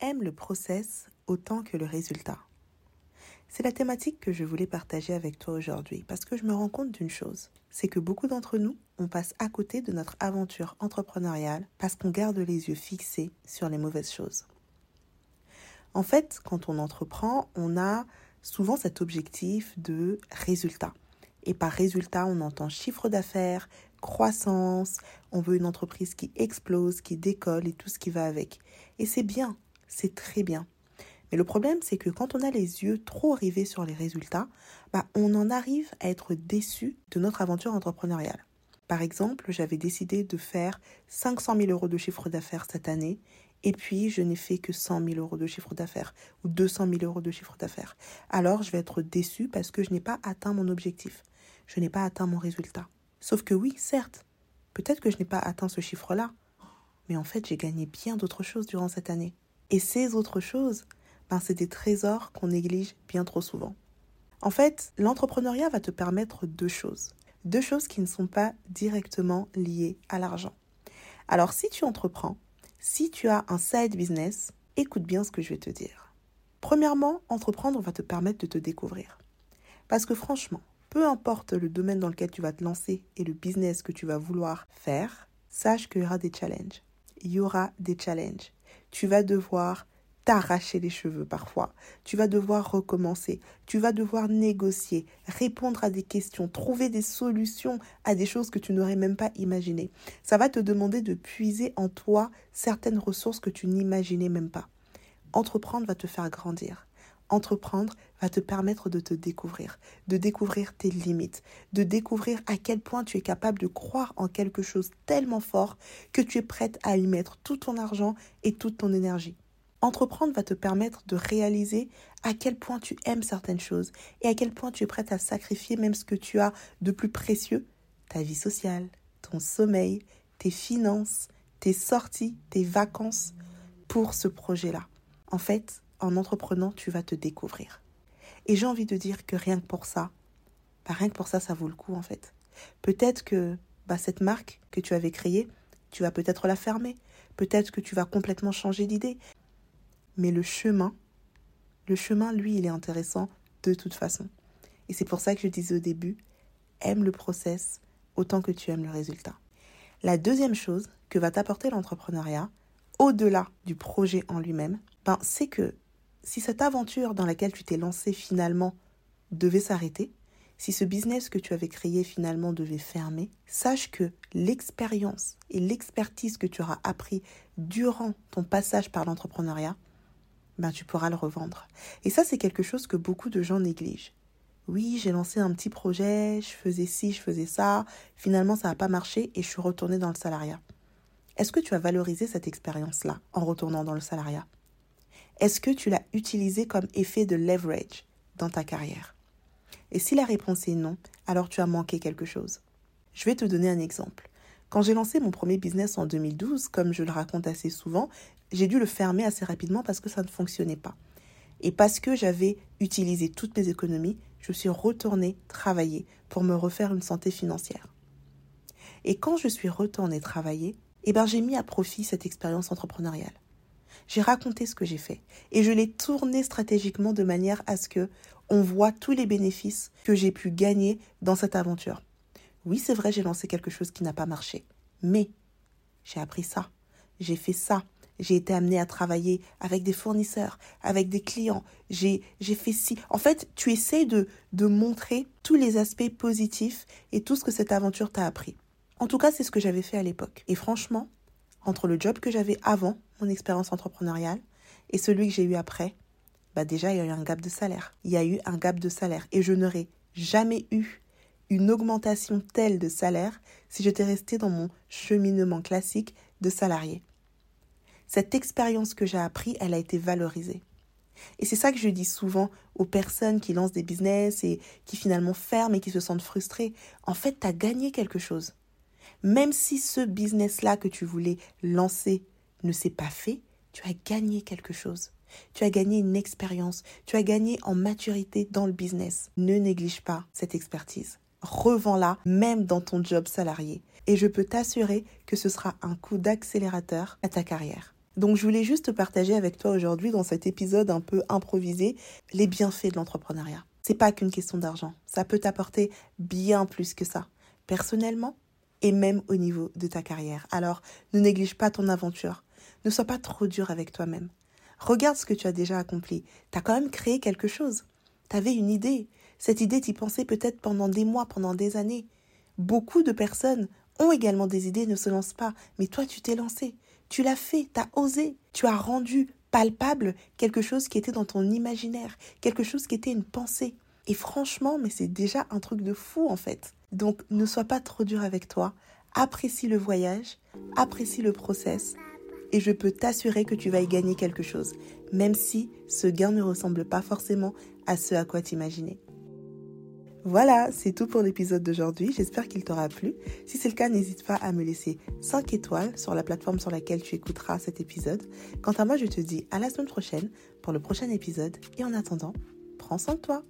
aime le process autant que le résultat. C'est la thématique que je voulais partager avec toi aujourd'hui parce que je me rends compte d'une chose, c'est que beaucoup d'entre nous, on passe à côté de notre aventure entrepreneuriale parce qu'on garde les yeux fixés sur les mauvaises choses. En fait, quand on entreprend, on a souvent cet objectif de résultat. Et par résultat, on entend chiffre d'affaires, croissance, on veut une entreprise qui explose, qui décolle et tout ce qui va avec. Et c'est bien, c'est très bien. Mais le problème, c'est que quand on a les yeux trop rivés sur les résultats, bah, on en arrive à être déçu de notre aventure entrepreneuriale. Par exemple, j'avais décidé de faire 500 000 euros de chiffre d'affaires cette année, et puis je n'ai fait que 100 000 euros de chiffre d'affaires ou 200 000 euros de chiffre d'affaires. Alors je vais être déçu parce que je n'ai pas atteint mon objectif, je n'ai pas atteint mon résultat. Sauf que oui, certes, peut-être que je n'ai pas atteint ce chiffre-là, mais en fait j'ai gagné bien d'autres choses durant cette année. Et ces autres choses, ben, c'est des trésors qu'on néglige bien trop souvent. En fait, l'entrepreneuriat va te permettre deux choses. Deux choses qui ne sont pas directement liées à l'argent. Alors si tu entreprends, si tu as un side business, écoute bien ce que je vais te dire. Premièrement, entreprendre va te permettre de te découvrir. Parce que franchement, peu importe le domaine dans lequel tu vas te lancer et le business que tu vas vouloir faire, sache qu'il y aura des challenges. Il y aura des challenges. Tu vas devoir t'arracher les cheveux parfois. Tu vas devoir recommencer. Tu vas devoir négocier, répondre à des questions, trouver des solutions à des choses que tu n'aurais même pas imaginées. Ça va te demander de puiser en toi certaines ressources que tu n'imaginais même pas. Entreprendre va te faire grandir. Entreprendre va te permettre de te découvrir, de découvrir tes limites, de découvrir à quel point tu es capable de croire en quelque chose tellement fort que tu es prête à y mettre tout ton argent et toute ton énergie. Entreprendre va te permettre de réaliser à quel point tu aimes certaines choses et à quel point tu es prête à sacrifier même ce que tu as de plus précieux, ta vie sociale, ton sommeil, tes finances, tes sorties, tes vacances pour ce projet-là. En fait, en entreprenant, tu vas te découvrir. Et j'ai envie de dire que rien que pour ça, bah rien que pour ça, ça vaut le coup en fait. Peut-être que bah, cette marque que tu avais créée, tu vas peut-être la fermer. Peut-être que tu vas complètement changer d'idée. Mais le chemin, le chemin, lui, il est intéressant de toute façon. Et c'est pour ça que je disais au début, aime le process autant que tu aimes le résultat. La deuxième chose que va t'apporter l'entrepreneuriat, au-delà du projet en lui-même, ben, c'est que si cette aventure dans laquelle tu t'es lancé finalement devait s'arrêter, si ce business que tu avais créé finalement devait fermer, sache que l'expérience et l'expertise que tu auras appris durant ton passage par l'entrepreneuriat, ben tu pourras le revendre. Et ça, c'est quelque chose que beaucoup de gens négligent. Oui, j'ai lancé un petit projet, je faisais ci, je faisais ça, finalement ça n'a pas marché et je suis retournée dans le salariat. Est-ce que tu as valorisé cette expérience-là en retournant dans le salariat? Est-ce que tu l'as utilisé comme effet de leverage dans ta carrière? Et si la réponse est non, alors tu as manqué quelque chose. Je vais te donner un exemple. Quand j'ai lancé mon premier business en 2012, comme je le raconte assez souvent, j'ai dû le fermer assez rapidement parce que ça ne fonctionnait pas. Et parce que j'avais utilisé toutes mes économies, je suis retournée travailler pour me refaire une santé financière. Et quand je suis retournée travailler, eh ben j'ai mis à profit cette expérience entrepreneuriale. J'ai raconté ce que j'ai fait et je l'ai tourné stratégiquement de manière à ce que on voit tous les bénéfices que j'ai pu gagner dans cette aventure. Oui, c'est vrai, j'ai lancé quelque chose qui n'a pas marché, mais j'ai appris ça, j'ai fait ça, j'ai été amené à travailler avec des fournisseurs, avec des clients, j'ai fait ci. En fait, tu essaies de, de montrer tous les aspects positifs et tout ce que cette aventure t'a appris. En tout cas, c'est ce que j'avais fait à l'époque. Et franchement, entre le job que j'avais avant mon expérience entrepreneuriale et celui que j'ai eu après, bah déjà, il y a eu un gap de salaire. Il y a eu un gap de salaire. Et je n'aurais jamais eu une augmentation telle de salaire si j'étais restée dans mon cheminement classique de salarié. Cette expérience que j'ai appris, elle a été valorisée. Et c'est ça que je dis souvent aux personnes qui lancent des business et qui finalement ferment et qui se sentent frustrées. En fait, tu as gagné quelque chose. Même si ce business-là que tu voulais lancer ne s'est pas fait, tu as gagné quelque chose. Tu as gagné une expérience, tu as gagné en maturité dans le business. Ne néglige pas cette expertise. Revends-la même dans ton job salarié. Et je peux t'assurer que ce sera un coup d'accélérateur à ta carrière. Donc je voulais juste partager avec toi aujourd'hui dans cet épisode un peu improvisé les bienfaits de l'entrepreneuriat. C'est pas qu'une question d'argent, ça peut t'apporter bien plus que ça, personnellement et même au niveau de ta carrière. Alors, ne néglige pas ton aventure. Ne sois pas trop dur avec toi-même. Regarde ce que tu as déjà accompli. Tu as quand même créé quelque chose. Tu avais une idée. Cette idée, tu pensais peut-être pendant des mois, pendant des années. Beaucoup de personnes ont également des idées, ne se lancent pas. Mais toi, tu t'es lancé. Tu l'as fait, tu as osé. Tu as rendu palpable quelque chose qui était dans ton imaginaire, quelque chose qui était une pensée. Et franchement, mais c'est déjà un truc de fou en fait. Donc ne sois pas trop dur avec toi. Apprécie le voyage, apprécie le process et je peux t'assurer que tu vas y gagner quelque chose, même si ce gain ne ressemble pas forcément à ce à quoi t'imaginais. Voilà, c'est tout pour l'épisode d'aujourd'hui. J'espère qu'il t'aura plu. Si c'est le cas, n'hésite pas à me laisser 5 étoiles sur la plateforme sur laquelle tu écouteras cet épisode. Quant à moi, je te dis à la semaine prochaine pour le prochain épisode. Et en attendant, prends soin de toi.